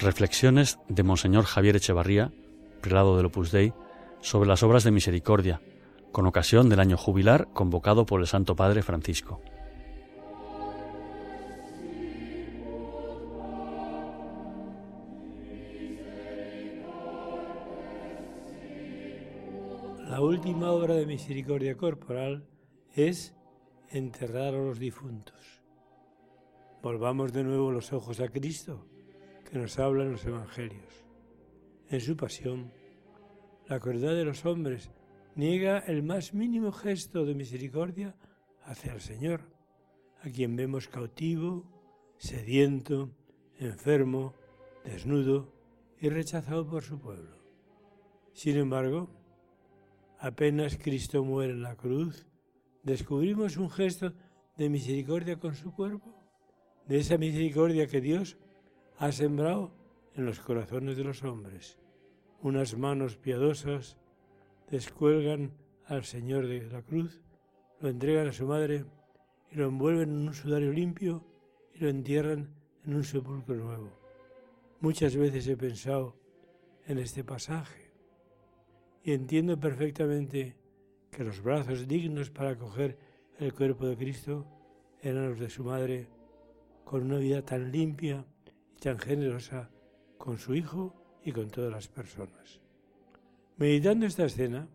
Reflexiones de Monseñor Javier Echevarría, prelado del Opus Dei, sobre las obras de misericordia, con ocasión del año jubilar convocado por el Santo Padre Francisco. La última obra de misericordia corporal es enterrar a los difuntos. Volvamos de nuevo los ojos a Cristo, que nos habla en los Evangelios. En su pasión, la crueldad de los hombres niega el más mínimo gesto de misericordia hacia el Señor, a quien vemos cautivo, sediento, enfermo, desnudo y rechazado por su pueblo. Sin embargo, apenas Cristo muere en la cruz, descubrimos un gesto de misericordia con su cuerpo, de esa misericordia que Dios ha sembrado en los corazones de los hombres. Unas manos piadosas descuelgan al Señor de la cruz, lo entregan a su madre y lo envuelven en un sudario limpio y lo entierran en un sepulcro nuevo. Muchas veces he pensado en este pasaje y entiendo perfectamente que los brazos dignos para acoger el cuerpo de Cristo eran los de su madre, con una vida tan limpia tan generosa con su Hijo y con todas las personas. Meditando esta escena,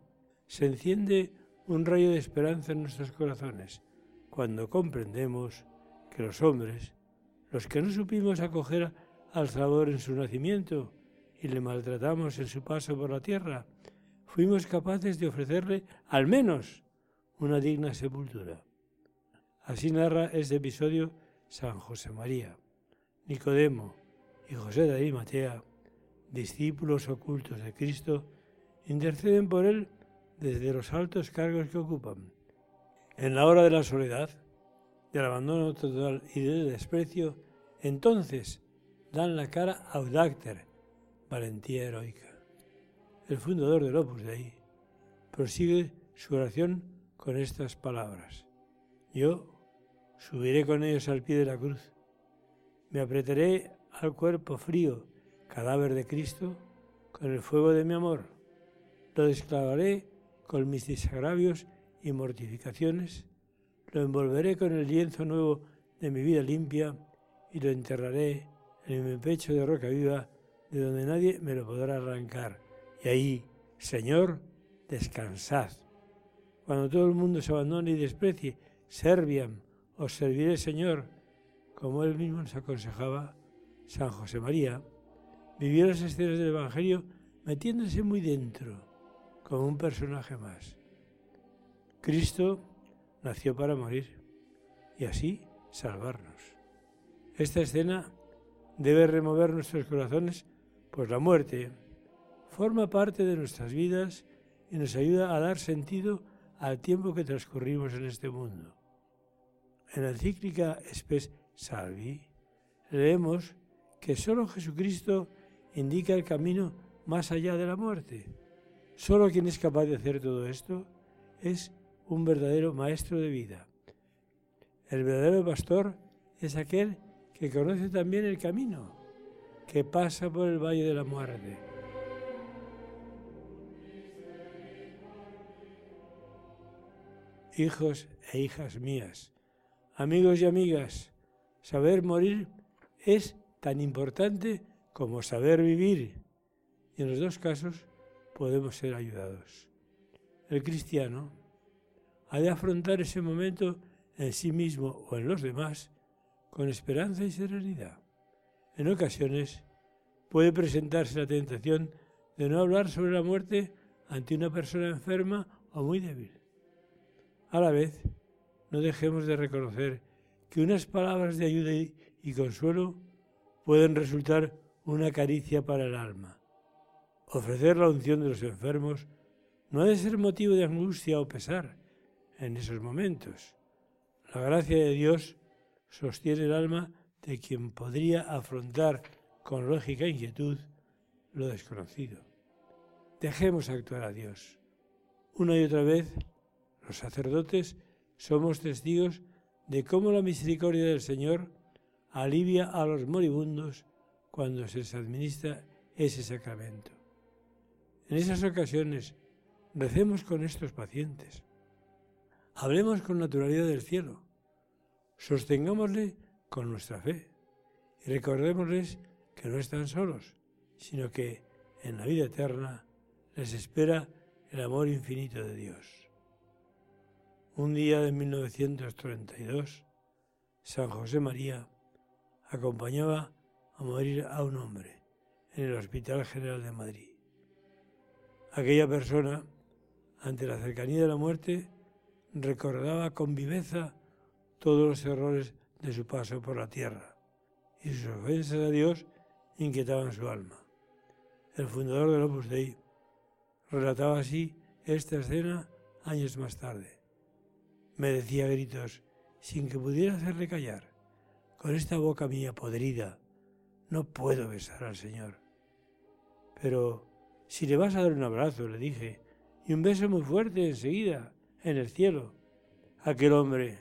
se enciende un rayo de esperanza en nuestros corazones cuando comprendemos que los hombres, los que no supimos acoger al Salvador en su nacimiento y le maltratamos en su paso por la tierra, fuimos capaces de ofrecerle al menos una digna sepultura. Así narra este episodio San José María. Nicodemo y José de Arimatea, discípulos ocultos de Cristo, interceden por él desde los altos cargos que ocupan. En la hora de la soledad, del abandono total y del desprecio, entonces dan la cara a Audácter, valentía heroica el fundador del Opus Dei, prosigue su oración con estas palabras. Yo subiré con ellos al pie de la cruz, me apretaré al cuerpo frío, cadáver de Cristo, con el fuego de mi amor, lo desclavaré con mis desagravios y mortificaciones, lo envolveré con el lienzo nuevo de mi vida limpia y lo enterraré en mi pecho de roca viva, de donde nadie me lo podrá arrancar. Y ahí, Señor, descansad. Cuando todo el mundo se abandone y desprecie, serviam, os serviré, Señor, como él mismo nos aconsejaba San José María, vivió las escenas del Evangelio metiéndose muy dentro, como un personaje más. Cristo nació para morir y así salvarnos. Esta escena debe remover nuestros corazones, pues la muerte, forma parte de nuestras vidas y nos ayuda a dar sentido al tiempo que transcurrimos en este mundo. En la encíclica Salvi leemos que solo Jesucristo indica el camino más allá de la muerte. Solo quien es capaz de hacer todo esto es un verdadero maestro de vida. El verdadero pastor es aquel que conoce también el camino, que pasa por el valle de la muerte hijos e hijas mías. Amigos y amigas, saber morir es tan importante como saber vivir. Y en los dos casos podemos ser ayudados. El cristiano ha de afrontar ese momento en sí mismo o en los demás con esperanza y serenidad. En ocasiones puede presentarse la tentación de no hablar sobre la muerte ante una persona enferma o muy débil. A la vez, no dejemos de reconocer que unas palabras de ayuda y consuelo pueden resultar una caricia para el alma. Ofrecer la unción de los enfermos no ha de ser motivo de angustia o pesar en esos momentos. La gracia de Dios sostiene el alma de quien podría afrontar con lógica inquietud lo desconocido. Dejemos actuar a Dios. Una y otra vez los sacerdotes somos testigos de cómo la misericordia del Señor alivia a los moribundos cuando se les administra ese sacramento. En esas ocasiones, recemos con estos pacientes. Hablemos con naturalidad del cielo. Sostengámosle con nuestra fe y recordémosles que no están solos, sino que en la vida eterna les espera el amor infinito de Dios. Un día de 1932, San José María acompañaba a morir a un hombre en el Hospital General de Madrid. Aquella persona, ante la cercanía de la muerte, recordaba con viveza todos los errores de su paso por la tierra y sus ofensas a Dios inquietaban su alma. El fundador del Opus Dei relataba así esta escena años más tarde. Me decía gritos, sin que pudiera hacerle callar, con esta boca mía podrida, no puedo besar al Señor. Pero si le vas a dar un abrazo, le dije, y un beso muy fuerte enseguida, en el cielo. Aquel hombre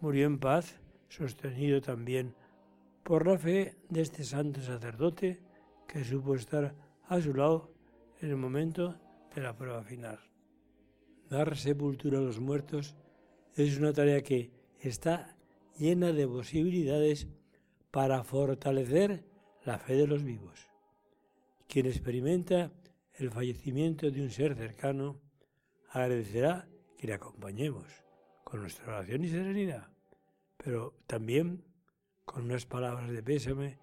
murió en paz, sostenido también por la fe de este santo sacerdote que supo estar a su lado en el momento de la prueba final. Dar sepultura a los muertos es una tarea que está llena de posibilidades para fortalecer la fe de los vivos. Quien experimenta el fallecimiento de un ser cercano agradecerá que le acompañemos con nuestra oración y serenidad, pero también con unas palabras de pésame,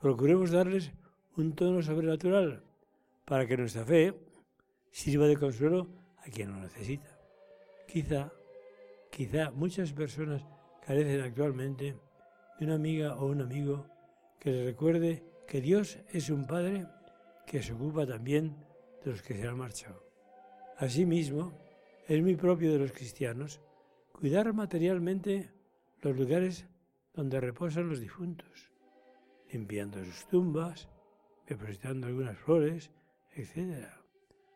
procuremos darles un tono sobrenatural para que nuestra fe sirva de consuelo a quien lo necesita. Quizá, quizá muchas personas carecen actualmente de una amiga o un amigo que les recuerde que Dios es un Padre que se ocupa también de los que se han marchado. Asimismo, es muy propio de los cristianos cuidar materialmente los lugares donde reposan los difuntos, limpiando sus tumbas, depositando algunas flores, etc.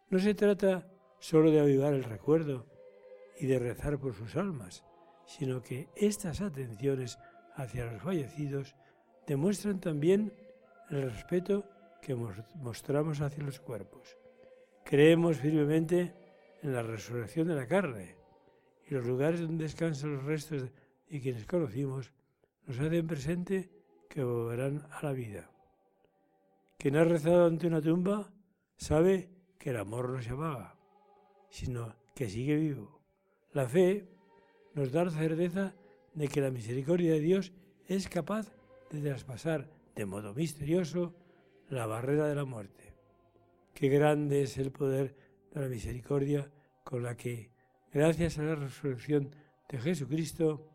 No se trata solo de avivar el recuerdo y de rezar por sus almas, sino que estas atenciones hacia los fallecidos demuestran también el respeto que mostramos hacia los cuerpos. Creemos firmemente en la resurrección de la carne y los lugares donde descansan los restos de quienes conocimos nos hacen presente que volverán a la vida. Quien ha rezado ante una tumba sabe que el amor no se apaga, sino que sigue vivo. La fe nos da la certeza de que la misericordia de Dios es capaz de traspasar de modo misterioso la barrera de la muerte. Qué grande es el poder de la misericordia con la que, gracias a la resurrección de Jesucristo,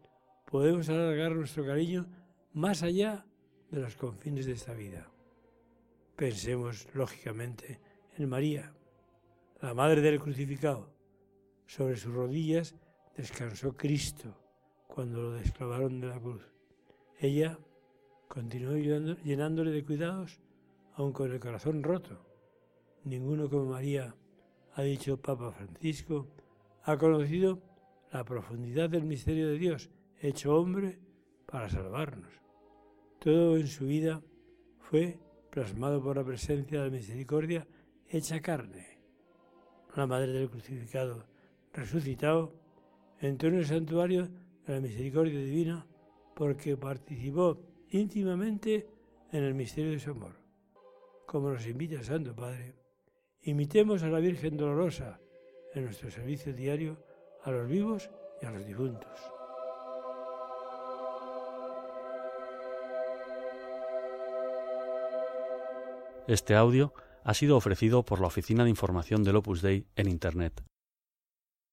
podemos alargar nuestro cariño más allá de los confines de esta vida. Pensemos, lógicamente, en María, la Madre del Crucificado. Sobre sus rodillas descansó Cristo cuando lo desclavaron de la cruz. Ella continuó llenándole de cuidados, aun con el corazón roto. Ninguno como María, ha dicho Papa Francisco, ha conocido la profundidad del misterio de Dios hecho hombre para salvarnos. Todo en su vida fue plasmado por la presencia de la misericordia hecha carne. La Madre del Crucificado resucitado entró en el santuario de la misericordia divina porque participó íntimamente en el misterio de su amor. Como nos invita el Santo Padre, imitemos a la Virgen Dolorosa en nuestro servicio diario a los vivos y a los difuntos. Este audio ha sido ofrecido por la Oficina de Información del Opus Dei en Internet